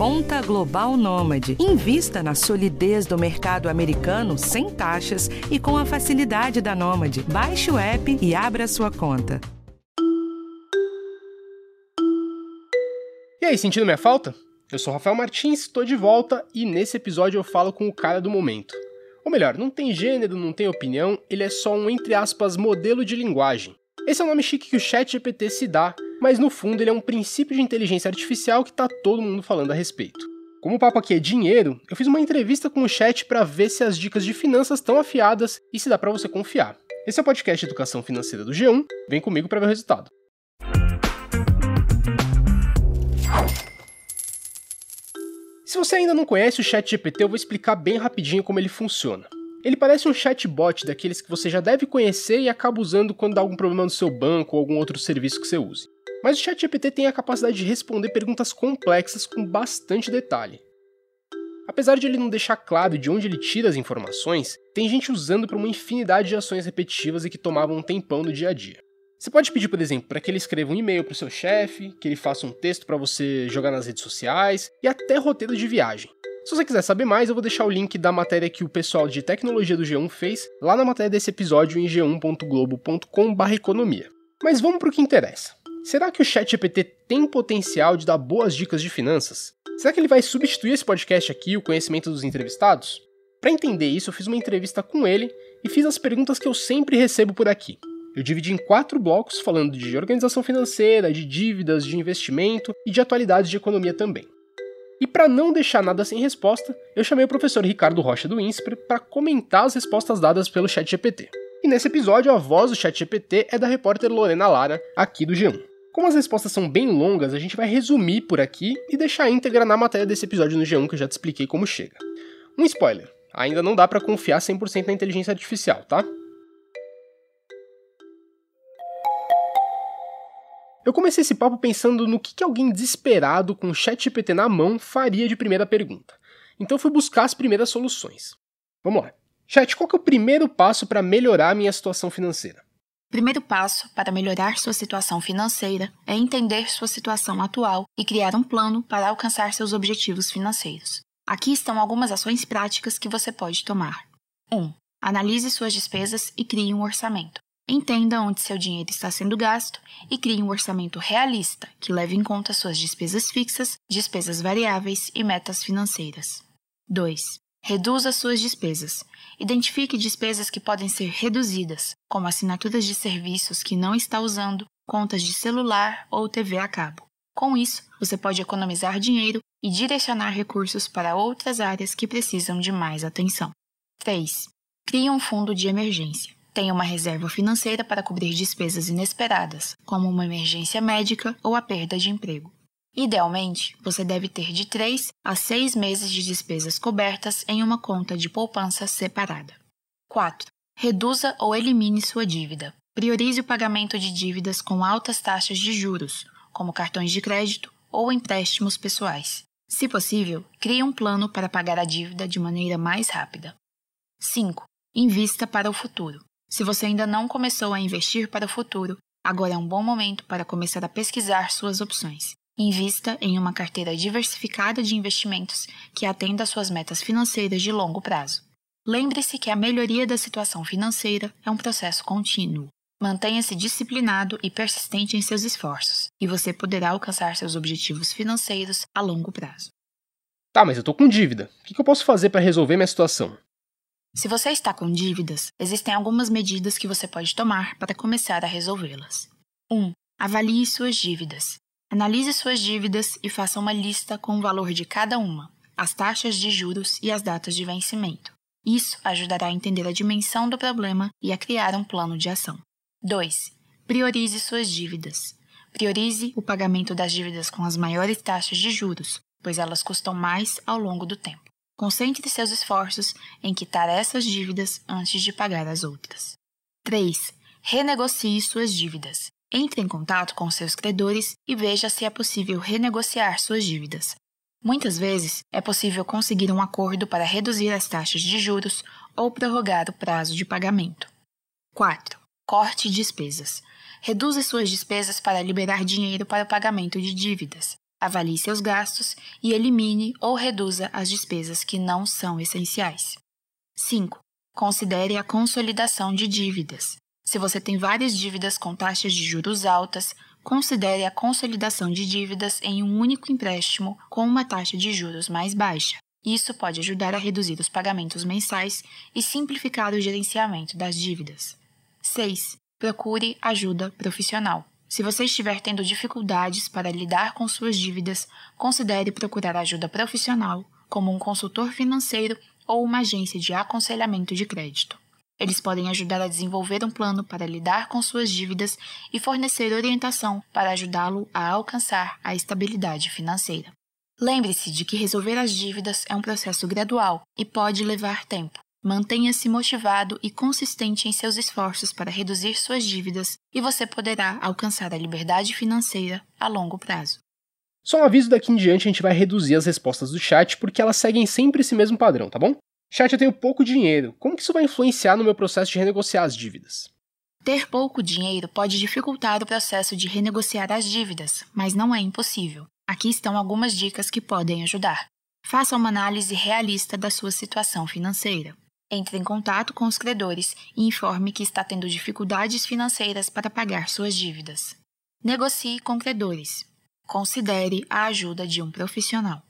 Conta Global Nômade. Invista na solidez do mercado americano sem taxas e com a facilidade da Nômade. Baixe o app e abra sua conta. E aí, sentindo minha falta? Eu sou Rafael Martins, estou de volta e nesse episódio eu falo com o cara do momento. Ou melhor, não tem gênero, não tem opinião, ele é só um, entre aspas, modelo de linguagem. Esse é o nome chique que o ChatGPT se dá, mas no fundo ele é um princípio de inteligência artificial que tá todo mundo falando a respeito. Como o papo aqui é dinheiro, eu fiz uma entrevista com o chat para ver se as dicas de finanças estão afiadas e se dá para você confiar. Esse é o podcast educação financeira do G1. Vem comigo para ver o resultado. Se você ainda não conhece o ChatGPT, eu vou explicar bem rapidinho como ele funciona. Ele parece um chatbot daqueles que você já deve conhecer e acaba usando quando dá algum problema no seu banco ou algum outro serviço que você use. Mas o ChatGPT tem a capacidade de responder perguntas complexas com bastante detalhe. Apesar de ele não deixar claro de onde ele tira as informações, tem gente usando para uma infinidade de ações repetitivas e que tomavam um tempão no dia a dia. Você pode pedir, por exemplo, para que ele escreva um e-mail para o seu chefe, que ele faça um texto para você jogar nas redes sociais e até roteiro de viagem. Se você quiser saber mais, eu vou deixar o link da matéria que o pessoal de tecnologia do G1 fez lá na matéria desse episódio em g1.globo.com/economia. Mas vamos para o que interessa. Será que o ChatGPT tem potencial de dar boas dicas de finanças? Será que ele vai substituir esse podcast aqui, o conhecimento dos entrevistados? Para entender isso, eu fiz uma entrevista com ele e fiz as perguntas que eu sempre recebo por aqui. Eu dividi em quatro blocos falando de organização financeira, de dívidas, de investimento e de atualidades de economia também. E para não deixar nada sem resposta, eu chamei o professor Ricardo Rocha do INSPER para comentar as respostas dadas pelo ChatGPT. E nesse episódio, a voz do ChatGPT é da repórter Lorena Lara, aqui do G1. Como as respostas são bem longas, a gente vai resumir por aqui e deixar íntegra na matéria desse episódio no G1 que eu já te expliquei como chega. Um spoiler: ainda não dá para confiar 100% na inteligência artificial, tá? Eu comecei esse papo pensando no que, alguém desesperado com o ChatGPT na mão faria de primeira pergunta. Então fui buscar as primeiras soluções. Vamos lá. Chat, qual é o primeiro passo para melhorar a minha situação financeira? Primeiro passo para melhorar sua situação financeira é entender sua situação atual e criar um plano para alcançar seus objetivos financeiros. Aqui estão algumas ações práticas que você pode tomar. 1. Um, analise suas despesas e crie um orçamento. Entenda onde seu dinheiro está sendo gasto e crie um orçamento realista que leve em conta suas despesas fixas, despesas variáveis e metas financeiras. 2. Reduza suas despesas. Identifique despesas que podem ser reduzidas, como assinaturas de serviços que não está usando, contas de celular ou TV a cabo. Com isso, você pode economizar dinheiro e direcionar recursos para outras áreas que precisam de mais atenção. 3. Crie um fundo de emergência. Tenha uma reserva financeira para cobrir despesas inesperadas, como uma emergência médica ou a perda de emprego. Idealmente, você deve ter de 3 a 6 meses de despesas cobertas em uma conta de poupança separada. 4. Reduza ou elimine sua dívida. Priorize o pagamento de dívidas com altas taxas de juros, como cartões de crédito ou empréstimos pessoais. Se possível, crie um plano para pagar a dívida de maneira mais rápida. 5. Invista para o futuro. Se você ainda não começou a investir para o futuro, agora é um bom momento para começar a pesquisar suas opções. Invista em uma carteira diversificada de investimentos que atenda às suas metas financeiras de longo prazo. Lembre-se que a melhoria da situação financeira é um processo contínuo. Mantenha-se disciplinado e persistente em seus esforços, e você poderá alcançar seus objetivos financeiros a longo prazo. Tá, mas eu tô com dívida. O que eu posso fazer para resolver minha situação? Se você está com dívidas, existem algumas medidas que você pode tomar para começar a resolvê-las. 1. Um, avalie suas dívidas. Analise suas dívidas e faça uma lista com o valor de cada uma, as taxas de juros e as datas de vencimento. Isso ajudará a entender a dimensão do problema e a criar um plano de ação. 2. Priorize suas dívidas. Priorize o pagamento das dívidas com as maiores taxas de juros, pois elas custam mais ao longo do tempo. Concentre seus esforços em quitar essas dívidas antes de pagar as outras. 3. Renegocie suas dívidas. Entre em contato com seus credores e veja se é possível renegociar suas dívidas. Muitas vezes é possível conseguir um acordo para reduzir as taxas de juros ou prorrogar o prazo de pagamento. 4. Corte despesas. Reduza suas despesas para liberar dinheiro para o pagamento de dívidas. Avalie seus gastos e elimine ou reduza as despesas que não são essenciais. 5. Considere a consolidação de dívidas. Se você tem várias dívidas com taxas de juros altas, considere a consolidação de dívidas em um único empréstimo com uma taxa de juros mais baixa. Isso pode ajudar a reduzir os pagamentos mensais e simplificar o gerenciamento das dívidas. 6. Procure ajuda profissional. Se você estiver tendo dificuldades para lidar com suas dívidas, considere procurar ajuda profissional, como um consultor financeiro ou uma agência de aconselhamento de crédito. Eles podem ajudar a desenvolver um plano para lidar com suas dívidas e fornecer orientação para ajudá-lo a alcançar a estabilidade financeira. Lembre-se de que resolver as dívidas é um processo gradual e pode levar tempo. Mantenha-se motivado e consistente em seus esforços para reduzir suas dívidas e você poderá alcançar a liberdade financeira a longo prazo. Só um aviso daqui em diante a gente vai reduzir as respostas do chat porque elas seguem sempre esse mesmo padrão, tá bom? Chat, eu tenho pouco dinheiro. Como que isso vai influenciar no meu processo de renegociar as dívidas? Ter pouco dinheiro pode dificultar o processo de renegociar as dívidas, mas não é impossível. Aqui estão algumas dicas que podem ajudar. Faça uma análise realista da sua situação financeira. Entre em contato com os credores e informe que está tendo dificuldades financeiras para pagar suas dívidas. Negocie com credores. Considere a ajuda de um profissional.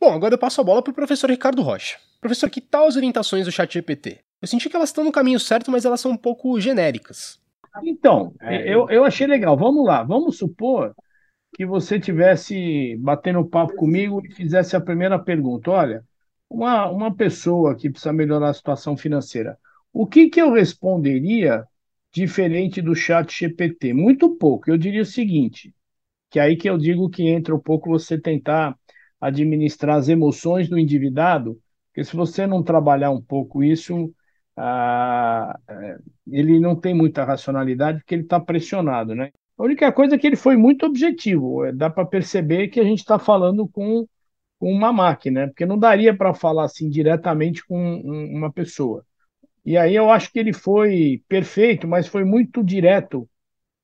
Bom, agora eu passo a bola para o professor Ricardo Rocha. Professor, que tal as orientações do chat GPT? Eu senti que elas estão no caminho certo, mas elas são um pouco genéricas. Então, é, eu, eu achei legal. Vamos lá, vamos supor que você tivesse batendo papo comigo e fizesse a primeira pergunta. Olha, uma, uma pessoa que precisa melhorar a situação financeira, o que, que eu responderia diferente do chat GPT? Muito pouco. Eu diria o seguinte, que é aí que eu digo que entra um pouco você tentar administrar as emoções do endividado porque se você não trabalhar um pouco isso, ah, ele não tem muita racionalidade porque ele está pressionado, né? A única coisa é que ele foi muito objetivo. É, dá para perceber que a gente está falando com, com, uma máquina, né? porque não daria para falar assim diretamente com um, uma pessoa. E aí eu acho que ele foi perfeito, mas foi muito direto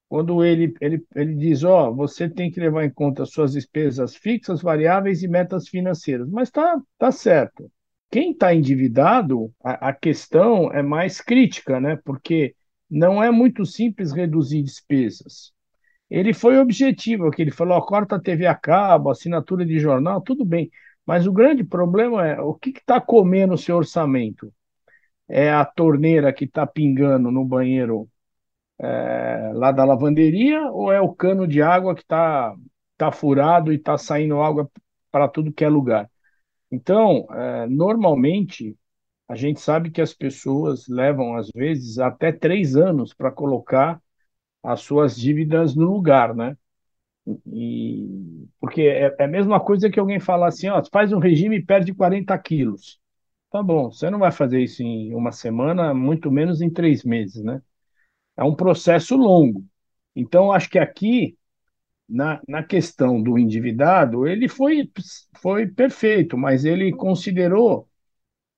quando ele, ele, ele diz, ó, oh, você tem que levar em conta suas despesas fixas, variáveis e metas financeiras. Mas tá, tá certo. Quem está endividado, a, a, questão é mais crítica, né? Porque não é muito simples reduzir despesas. Ele foi objetivo, que ele falou: corta a TV a cabo, assinatura de jornal, tudo bem. Mas o grande problema é o que está comendo o seu orçamento? É a torneira que está pingando no banheiro é, lá da lavanderia ou é o cano de água que está tá furado e está saindo água para tudo que é lugar? Então, é, normalmente, a gente sabe que as pessoas levam, às vezes, até três anos para colocar as suas dívidas no lugar, né? E, porque é, é, a mesma coisa que alguém falar assim, ó, faz um regime e perde 40 quilos. Tá bom, você não vai fazer isso em uma semana, muito menos em três meses, né? É um processo longo. Então, acho que aqui na, na questão do endividado, ele foi, foi perfeito, mas ele considerou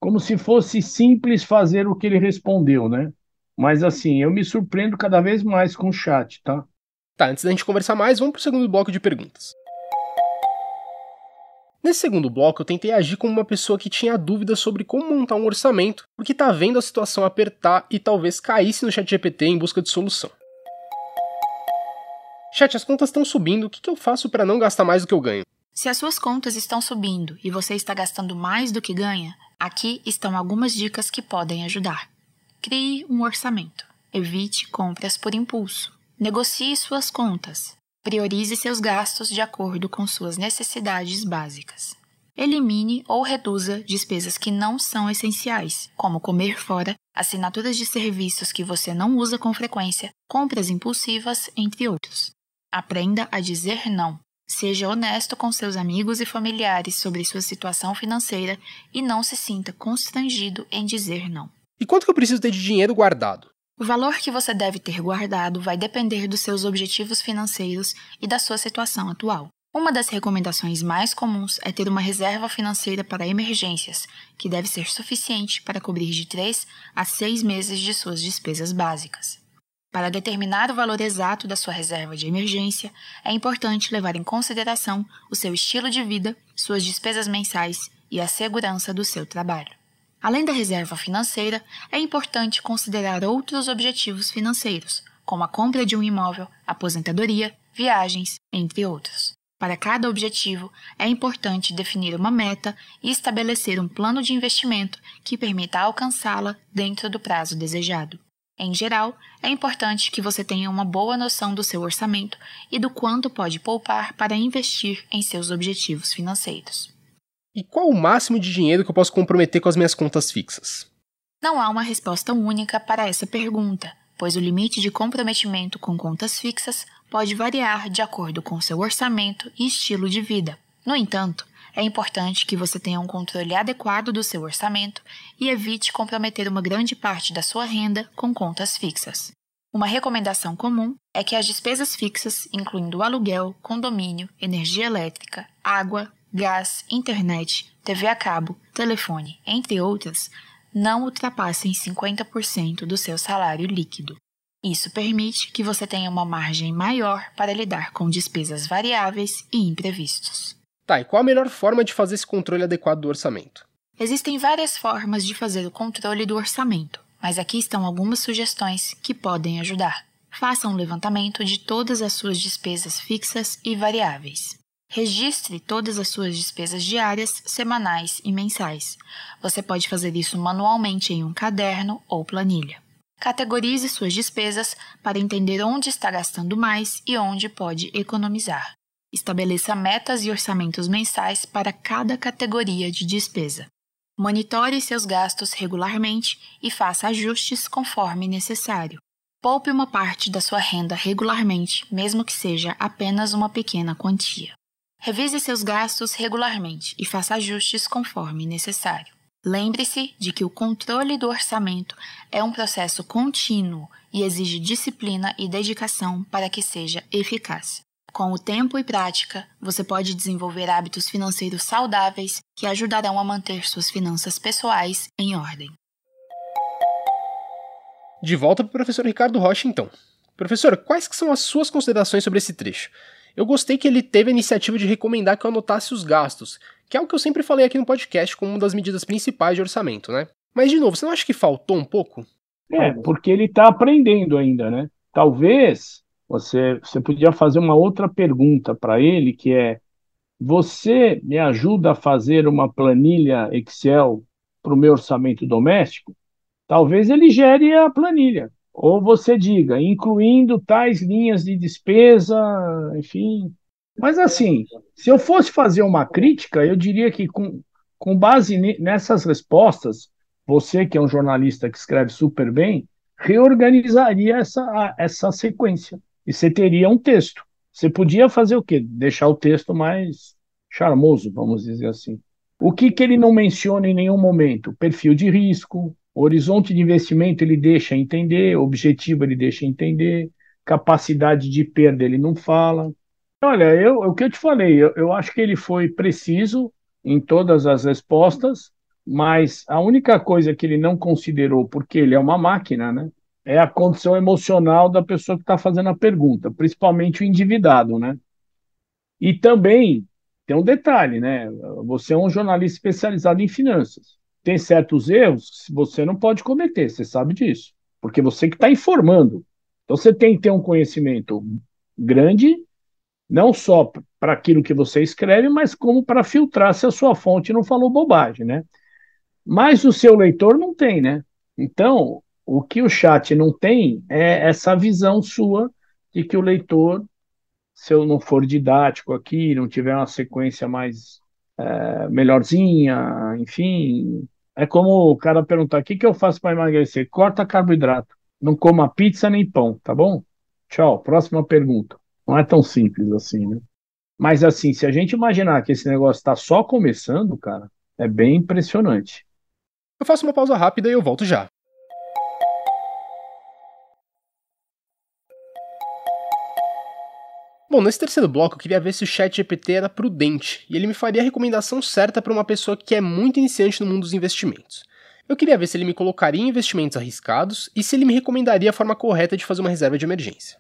como se fosse simples fazer o que ele respondeu, né? Mas assim, eu me surpreendo cada vez mais com o chat, tá? Tá, antes da gente conversar mais, vamos pro segundo bloco de perguntas. Nesse segundo bloco, eu tentei agir como uma pessoa que tinha dúvidas sobre como montar um orçamento, porque tá vendo a situação apertar e talvez caísse no chat GPT em busca de solução. Chat, as contas estão subindo, o que, que eu faço para não gastar mais do que eu ganho? Se as suas contas estão subindo e você está gastando mais do que ganha, aqui estão algumas dicas que podem ajudar. Crie um orçamento. Evite compras por impulso. Negocie suas contas. Priorize seus gastos de acordo com suas necessidades básicas. Elimine ou reduza despesas que não são essenciais, como comer fora, assinaturas de serviços que você não usa com frequência, compras impulsivas, entre outros. Aprenda a dizer não. Seja honesto com seus amigos e familiares sobre sua situação financeira e não se sinta constrangido em dizer não. E quanto que eu preciso ter de dinheiro guardado? O valor que você deve ter guardado vai depender dos seus objetivos financeiros e da sua situação atual. Uma das recomendações mais comuns é ter uma reserva financeira para emergências, que deve ser suficiente para cobrir de 3 a 6 meses de suas despesas básicas. Para determinar o valor exato da sua reserva de emergência, é importante levar em consideração o seu estilo de vida, suas despesas mensais e a segurança do seu trabalho. Além da reserva financeira, é importante considerar outros objetivos financeiros, como a compra de um imóvel, aposentadoria, viagens, entre outros. Para cada objetivo, é importante definir uma meta e estabelecer um plano de investimento que permita alcançá-la dentro do prazo desejado. Em geral, é importante que você tenha uma boa noção do seu orçamento e do quanto pode poupar para investir em seus objetivos financeiros. E qual o máximo de dinheiro que eu posso comprometer com as minhas contas fixas? Não há uma resposta única para essa pergunta, pois o limite de comprometimento com contas fixas pode variar de acordo com seu orçamento e estilo de vida. No entanto, é importante que você tenha um controle adequado do seu orçamento e evite comprometer uma grande parte da sua renda com contas fixas. Uma recomendação comum é que as despesas fixas, incluindo aluguel, condomínio, energia elétrica, água, gás, internet, TV a cabo, telefone, entre outras, não ultrapassem 50% do seu salário líquido. Isso permite que você tenha uma margem maior para lidar com despesas variáveis e imprevistos. Tá, e qual a melhor forma de fazer esse controle adequado do orçamento? Existem várias formas de fazer o controle do orçamento, mas aqui estão algumas sugestões que podem ajudar. Faça um levantamento de todas as suas despesas fixas e variáveis. Registre todas as suas despesas diárias, semanais e mensais. Você pode fazer isso manualmente em um caderno ou planilha. Categorize suas despesas para entender onde está gastando mais e onde pode economizar. Estabeleça metas e orçamentos mensais para cada categoria de despesa. Monitore seus gastos regularmente e faça ajustes conforme necessário. Poupe uma parte da sua renda regularmente, mesmo que seja apenas uma pequena quantia. Revise seus gastos regularmente e faça ajustes conforme necessário. Lembre-se de que o controle do orçamento é um processo contínuo e exige disciplina e dedicação para que seja eficaz. Com o tempo e prática, você pode desenvolver hábitos financeiros saudáveis que ajudarão a manter suas finanças pessoais em ordem. De volta para o professor Ricardo Rocha, então. Professor, quais são as suas considerações sobre esse trecho? Eu gostei que ele teve a iniciativa de recomendar que eu anotasse os gastos, que é o que eu sempre falei aqui no podcast como uma das medidas principais de orçamento, né? Mas, de novo, você não acha que faltou um pouco? É, porque ele está aprendendo ainda, né? Talvez você, você podia fazer uma outra pergunta para ele, que é: você me ajuda a fazer uma planilha Excel para o meu orçamento doméstico? Talvez ele gere a planilha. Ou você diga, incluindo tais linhas de despesa, enfim. Mas assim, se eu fosse fazer uma crítica, eu diria que com, com base nessas respostas, você que é um jornalista que escreve super bem, reorganizaria essa, essa sequência e você teria um texto. Você podia fazer o quê? Deixar o texto mais charmoso, vamos dizer assim. O que, que ele não menciona em nenhum momento? Perfil de risco, horizonte de investimento ele deixa entender, objetivo ele deixa entender, capacidade de perda ele não fala. Olha, eu, o que eu te falei, eu, eu acho que ele foi preciso em todas as respostas, mas a única coisa que ele não considerou, porque ele é uma máquina, né? É a condição emocional da pessoa que está fazendo a pergunta, principalmente o endividado, né? E também tem um detalhe, né? Você é um jornalista especializado em finanças. Tem certos erros que você não pode cometer, você sabe disso, porque você que está informando. Então você tem que ter um conhecimento grande, não só para aquilo que você escreve, mas como para filtrar se a sua fonte não falou bobagem, né? Mas o seu leitor não tem, né? Então, o que o chat não tem é essa visão sua de que o leitor, se eu não for didático aqui, não tiver uma sequência mais é, melhorzinha, enfim. É como o cara perguntar: o que, que eu faço para emagrecer? Corta carboidrato. Não coma pizza nem pão, tá bom? Tchau. Próxima pergunta. Não é tão simples assim, né? Mas assim, se a gente imaginar que esse negócio está só começando, cara, é bem impressionante. Eu faço uma pausa rápida e eu volto já. Bom, nesse terceiro bloco eu queria ver se o chat GPT era prudente e ele me faria a recomendação certa para uma pessoa que é muito iniciante no mundo dos investimentos. Eu queria ver se ele me colocaria em investimentos arriscados e se ele me recomendaria a forma correta de fazer uma reserva de emergência.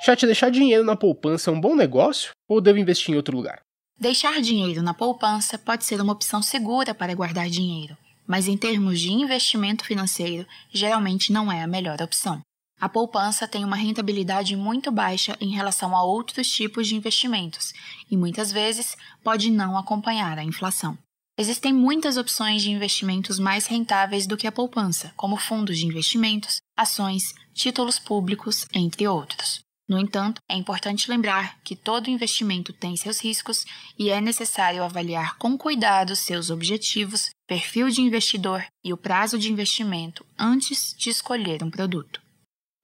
Chat, deixar dinheiro na poupança é um bom negócio ou devo investir em outro lugar? Deixar dinheiro na poupança pode ser uma opção segura para guardar dinheiro, mas em termos de investimento financeiro, geralmente não é a melhor opção. A poupança tem uma rentabilidade muito baixa em relação a outros tipos de investimentos e muitas vezes pode não acompanhar a inflação. Existem muitas opções de investimentos mais rentáveis do que a poupança, como fundos de investimentos, ações, títulos públicos, entre outros. No entanto, é importante lembrar que todo investimento tem seus riscos e é necessário avaliar com cuidado seus objetivos, perfil de investidor e o prazo de investimento antes de escolher um produto.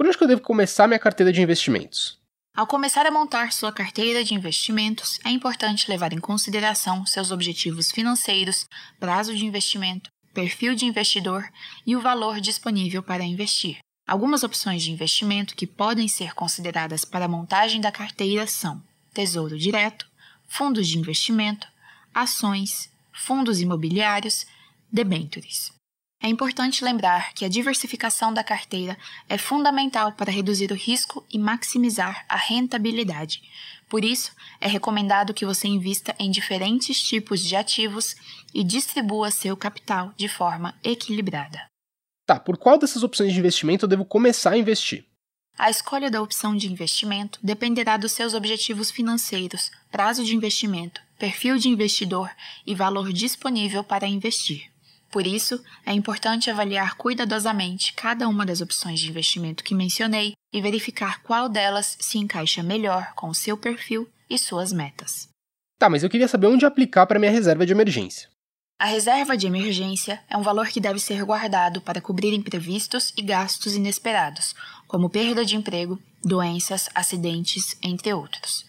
Por onde que eu devo começar minha carteira de investimentos? Ao começar a montar sua carteira de investimentos, é importante levar em consideração seus objetivos financeiros, prazo de investimento, perfil de investidor e o valor disponível para investir. Algumas opções de investimento que podem ser consideradas para a montagem da carteira são Tesouro Direto, fundos de investimento, ações, fundos imobiliários, debêntures. É importante lembrar que a diversificação da carteira é fundamental para reduzir o risco e maximizar a rentabilidade. Por isso, é recomendado que você invista em diferentes tipos de ativos e distribua seu capital de forma equilibrada. Tá, por qual dessas opções de investimento eu devo começar a investir? A escolha da opção de investimento dependerá dos seus objetivos financeiros, prazo de investimento, perfil de investidor e valor disponível para investir. Por isso, é importante avaliar cuidadosamente cada uma das opções de investimento que mencionei e verificar qual delas se encaixa melhor com o seu perfil e suas metas. Tá, mas eu queria saber onde aplicar para minha reserva de emergência. A reserva de emergência é um valor que deve ser guardado para cobrir imprevistos e gastos inesperados, como perda de emprego, doenças, acidentes, entre outros.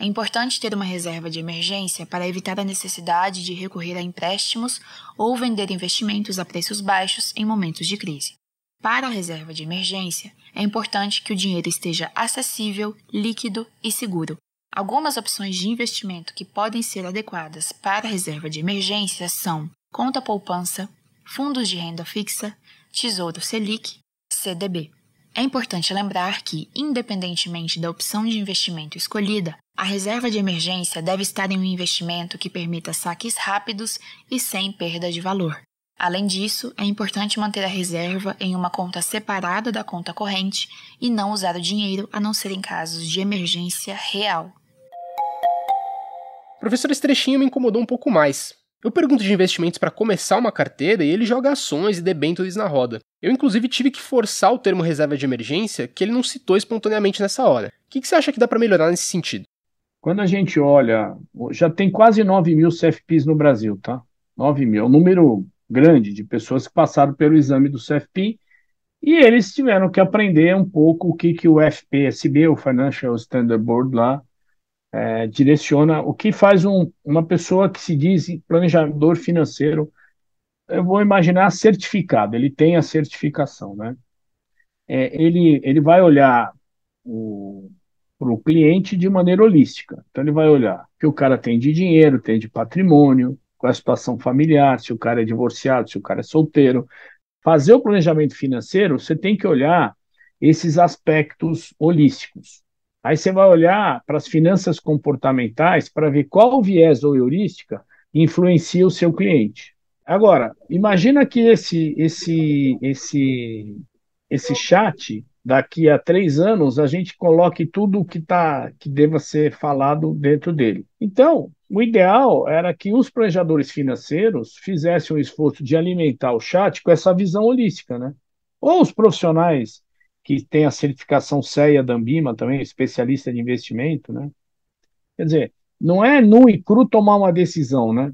É importante ter uma reserva de emergência para evitar a necessidade de recorrer a empréstimos ou vender investimentos a preços baixos em momentos de crise. Para a reserva de emergência, é importante que o dinheiro esteja acessível, líquido e seguro. Algumas opções de investimento que podem ser adequadas para a reserva de emergência são conta poupança, fundos de renda fixa, Tesouro Selic, CDB. É importante lembrar que, independentemente da opção de investimento escolhida, a reserva de emergência deve estar em um investimento que permita saques rápidos e sem perda de valor. Além disso, é importante manter a reserva em uma conta separada da conta corrente e não usar o dinheiro a não ser em casos de emergência real. Professor, esse trechinho me incomodou um pouco mais. Eu pergunto de investimentos para começar uma carteira e ele joga ações e debêntures na roda. Eu, inclusive, tive que forçar o termo reserva de emergência, que ele não citou espontaneamente nessa hora. O que, que você acha que dá para melhorar nesse sentido? Quando a gente olha, já tem quase 9 mil CFPs no Brasil, tá? 9 mil, é um número grande de pessoas que passaram pelo exame do CFP e eles tiveram que aprender um pouco o que, que o FPSB, o Financial Standard Board lá, é, direciona, o que faz um, uma pessoa que se diz planejador financeiro, eu vou imaginar certificado, ele tem a certificação, né? É, ele, ele vai olhar para o cliente de maneira holística. Então ele vai olhar o que o cara tem de dinheiro, tem de patrimônio, qual é a situação familiar, se o cara é divorciado, se o cara é solteiro. Fazer o planejamento financeiro, você tem que olhar esses aspectos holísticos. Aí você vai olhar para as finanças comportamentais para ver qual viés ou heurística influencia o seu cliente. Agora, imagina que esse esse esse esse chat daqui a três anos a gente coloque tudo o que tá que deva ser falado dentro dele. Então, o ideal era que os planejadores financeiros fizessem o um esforço de alimentar o chat com essa visão holística, né? Ou os profissionais que tem a certificação CEA da Ambima também, especialista de investimento, né? Quer dizer, não é nu e cru tomar uma decisão, né?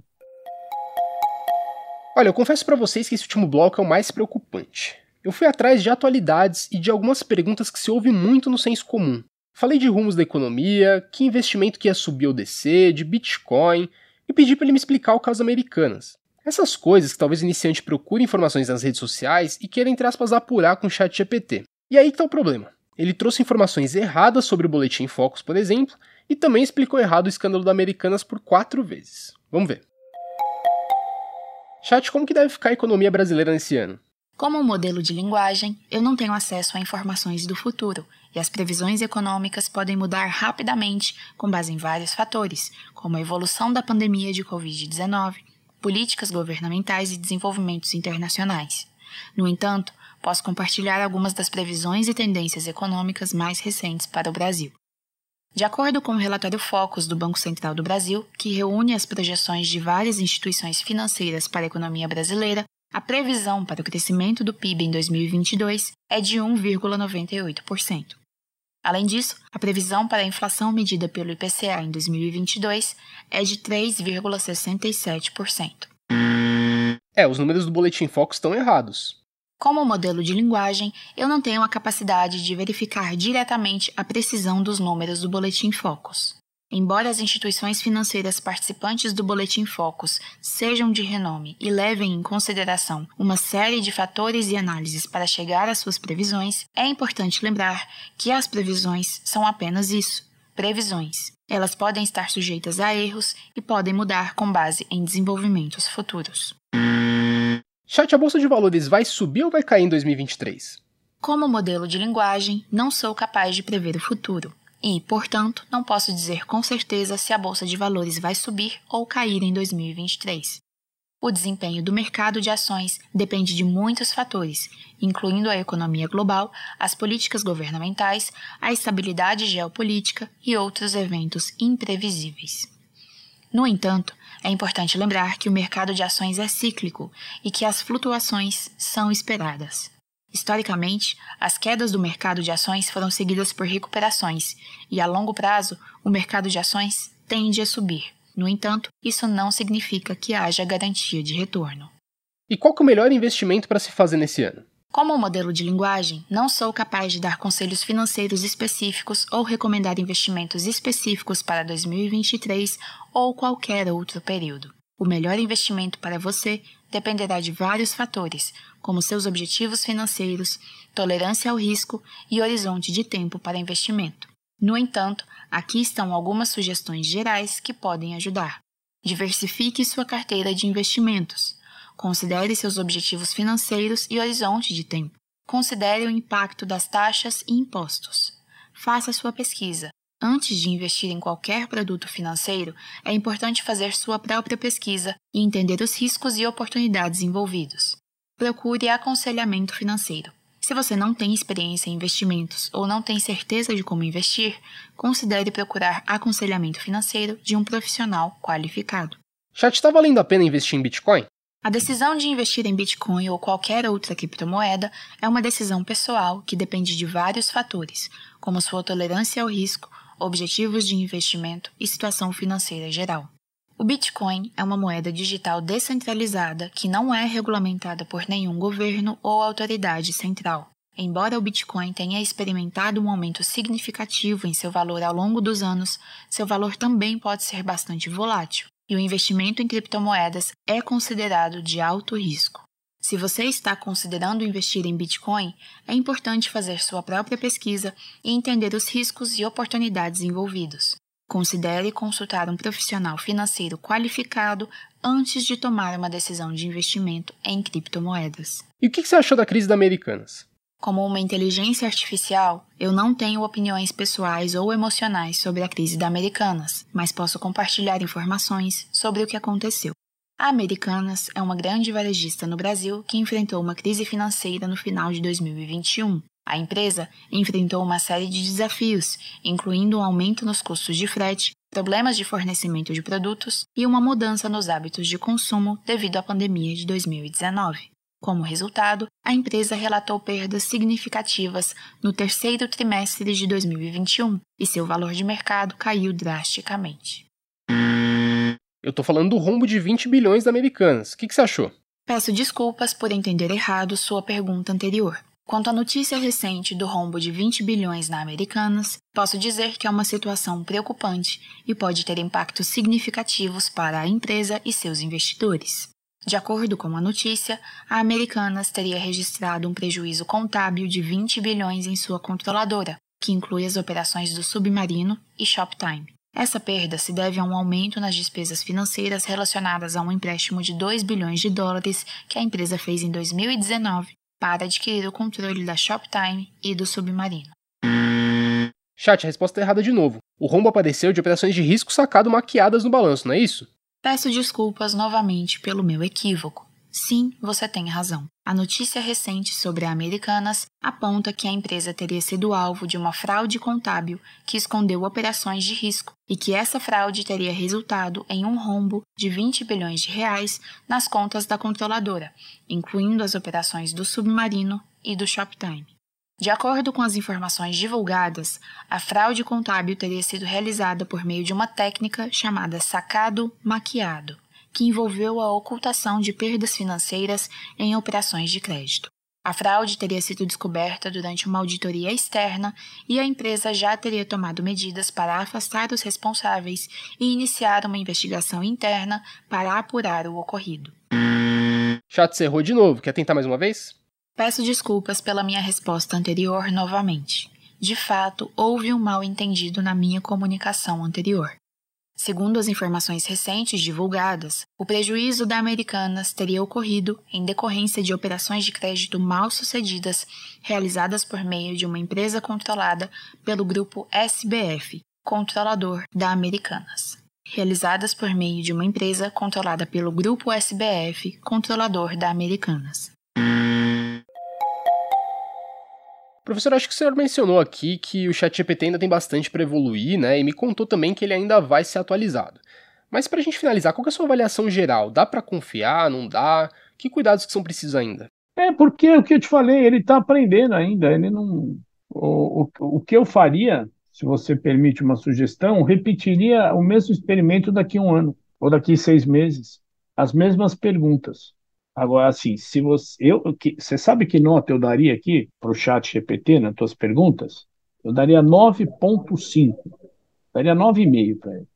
Olha, eu confesso para vocês que esse último bloco é o mais preocupante. Eu fui atrás de atualidades e de algumas perguntas que se ouve muito no senso comum. Falei de rumos da economia, que investimento que ia subir ou descer, de Bitcoin, e pedi para ele me explicar o caso Americanas. Essas coisas que talvez o iniciante procure informações nas redes sociais e queira, entre aspas, apurar com o chat GPT. E aí que tá o problema. Ele trouxe informações erradas sobre o Boletim Focus, por exemplo, e também explicou errado o escândalo da Americanas por quatro vezes. Vamos ver. Chat, como que deve ficar a economia brasileira nesse ano? Como um modelo de linguagem, eu não tenho acesso a informações do futuro, e as previsões econômicas podem mudar rapidamente com base em vários fatores, como a evolução da pandemia de Covid-19, políticas governamentais e desenvolvimentos internacionais. No entanto, posso compartilhar algumas das previsões e tendências econômicas mais recentes para o Brasil. De acordo com o relatório Focus do Banco Central do Brasil, que reúne as projeções de várias instituições financeiras para a economia brasileira, a previsão para o crescimento do PIB em 2022 é de 1,98%. Além disso, a previsão para a inflação medida pelo IPCA em 2022 é de 3,67%. É, os números do Boletim Focus estão errados. Como modelo de linguagem, eu não tenho a capacidade de verificar diretamente a precisão dos números do Boletim Focus. Embora as instituições financeiras participantes do Boletim Focus sejam de renome e levem em consideração uma série de fatores e análises para chegar às suas previsões, é importante lembrar que as previsões são apenas isso previsões. Elas podem estar sujeitas a erros e podem mudar com base em desenvolvimentos futuros. Chat, a bolsa de valores vai subir ou vai cair em 2023? Como modelo de linguagem, não sou capaz de prever o futuro e, portanto, não posso dizer com certeza se a bolsa de valores vai subir ou cair em 2023. O desempenho do mercado de ações depende de muitos fatores, incluindo a economia global, as políticas governamentais, a estabilidade geopolítica e outros eventos imprevisíveis. No entanto, é importante lembrar que o mercado de ações é cíclico e que as flutuações são esperadas. Historicamente, as quedas do mercado de ações foram seguidas por recuperações, e a longo prazo, o mercado de ações tende a subir. No entanto, isso não significa que haja garantia de retorno. E qual é o melhor investimento para se fazer nesse ano? Como um modelo de linguagem, não sou capaz de dar conselhos financeiros específicos ou recomendar investimentos específicos para 2023 ou qualquer outro período. O melhor investimento para você dependerá de vários fatores, como seus objetivos financeiros, tolerância ao risco e horizonte de tempo para investimento. No entanto, aqui estão algumas sugestões gerais que podem ajudar. Diversifique sua carteira de investimentos. Considere seus objetivos financeiros e horizonte de tempo. Considere o impacto das taxas e impostos. Faça sua pesquisa. Antes de investir em qualquer produto financeiro, é importante fazer sua própria pesquisa e entender os riscos e oportunidades envolvidos. Procure aconselhamento financeiro. Se você não tem experiência em investimentos ou não tem certeza de como investir, considere procurar aconselhamento financeiro de um profissional qualificado. Já está valendo a pena investir em Bitcoin? A decisão de investir em Bitcoin ou qualquer outra criptomoeda é uma decisão pessoal que depende de vários fatores, como sua tolerância ao risco, objetivos de investimento e situação financeira geral. O Bitcoin é uma moeda digital descentralizada que não é regulamentada por nenhum governo ou autoridade central. Embora o Bitcoin tenha experimentado um aumento significativo em seu valor ao longo dos anos, seu valor também pode ser bastante volátil e o investimento em criptomoedas é considerado de alto risco. Se você está considerando investir em Bitcoin, é importante fazer sua própria pesquisa e entender os riscos e oportunidades envolvidos. Considere consultar um profissional financeiro qualificado antes de tomar uma decisão de investimento em criptomoedas. E o que você achou da crise da Americanas? Como uma inteligência artificial, eu não tenho opiniões pessoais ou emocionais sobre a crise da Americanas, mas posso compartilhar informações sobre o que aconteceu. A Americanas é uma grande varejista no Brasil que enfrentou uma crise financeira no final de 2021. A empresa enfrentou uma série de desafios, incluindo um aumento nos custos de frete, problemas de fornecimento de produtos e uma mudança nos hábitos de consumo devido à pandemia de 2019. Como resultado, a empresa relatou perdas significativas no terceiro trimestre de 2021 e seu valor de mercado caiu drasticamente. Eu tô falando do rombo de 20 bilhões da Americanas. O que, que você achou? Peço desculpas por entender errado sua pergunta anterior. Quanto à notícia recente do rombo de 20 bilhões na Americanas, posso dizer que é uma situação preocupante e pode ter impactos significativos para a empresa e seus investidores. De acordo com a notícia, a Americanas teria registrado um prejuízo contábil de 20 bilhões em sua controladora, que inclui as operações do Submarino e Shoptime. Essa perda se deve a um aumento nas despesas financeiras relacionadas a um empréstimo de 2 bilhões de dólares que a empresa fez em 2019 para adquirir o controle da Shoptime e do submarino. Chat, a resposta é errada de novo. O rombo apareceu de operações de risco sacado maquiadas no balanço, não é isso? Peço desculpas novamente pelo meu equívoco. Sim, você tem razão. A notícia recente sobre a Americanas aponta que a empresa teria sido alvo de uma fraude contábil que escondeu operações de risco e que essa fraude teria resultado em um rombo de 20 bilhões de reais nas contas da controladora, incluindo as operações do Submarino e do Shoptime. De acordo com as informações divulgadas, a fraude contábil teria sido realizada por meio de uma técnica chamada sacado maquiado que envolveu a ocultação de perdas financeiras em operações de crédito. A fraude teria sido descoberta durante uma auditoria externa e a empresa já teria tomado medidas para afastar os responsáveis e iniciar uma investigação interna para apurar o ocorrido. Chat errou de novo. Quer tentar mais uma vez? Peço desculpas pela minha resposta anterior novamente. De fato, houve um mal entendido na minha comunicação anterior. Segundo as informações recentes divulgadas, o prejuízo da Americanas teria ocorrido em decorrência de operações de crédito mal sucedidas realizadas por meio de uma empresa controlada pelo grupo SBF, controlador da Americanas. Realizadas por meio de uma empresa controlada pelo grupo SBF, controlador da Americanas. Professor, acho que o senhor mencionou aqui que o ChatGPT ainda tem bastante para evoluir, né? E me contou também que ele ainda vai ser atualizado. Mas para a gente finalizar, qual é a sua avaliação geral? Dá para confiar? Não dá? Que cuidados que são precisos ainda? É porque o que eu te falei, ele está aprendendo ainda. Ele não. O, o, o que eu faria, se você permite uma sugestão, repetiria o mesmo experimento daqui a um ano ou daqui a seis meses, as mesmas perguntas. Agora, assim, se você. Eu, que, você sabe que nota eu daria aqui para o chat GPT nas tuas perguntas? Eu daria 9,5. Daria 9,5 para ele.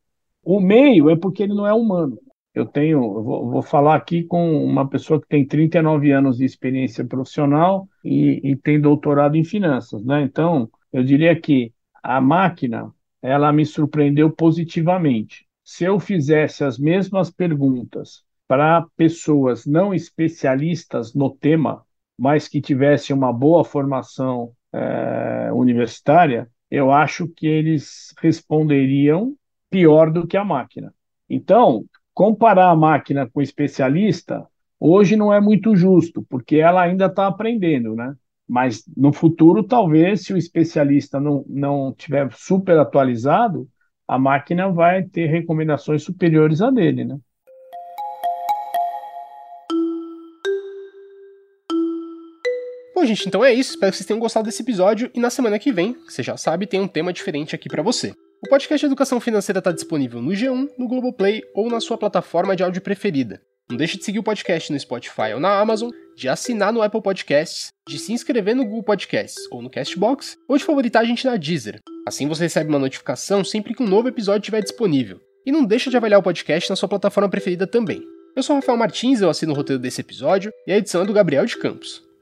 O meio é porque ele não é humano. Eu tenho, eu vou, vou, falar aqui com uma pessoa que tem 39 anos de experiência profissional e, e tem doutorado em finanças, né? Então, eu diria que a máquina, ela me surpreendeu positivamente. Se eu fizesse as mesmas perguntas para pessoas não especialistas no tema, mas que tivessem uma boa formação é, universitária, eu acho que eles responderiam pior do que a máquina. Então, comparar a máquina com especialista hoje não é muito justo, porque ela ainda está aprendendo, né? Mas no futuro, talvez, se o especialista não, não tiver super atualizado, a máquina vai ter recomendações superiores a dele, né? Bom, gente, então é isso. Espero que vocês tenham gostado desse episódio. E na semana que vem, você já sabe, tem um tema diferente aqui para você. O podcast Educação Financeira está disponível no G1, no Globoplay ou na sua plataforma de áudio preferida. Não deixe de seguir o podcast no Spotify ou na Amazon, de assinar no Apple Podcasts, de se inscrever no Google Podcasts ou no Castbox, ou de favoritar a gente na Deezer. Assim você recebe uma notificação sempre que um novo episódio estiver disponível. E não deixa de avaliar o podcast na sua plataforma preferida também. Eu sou Rafael Martins, eu assino o roteiro desse episódio, e a edição é do Gabriel de Campos.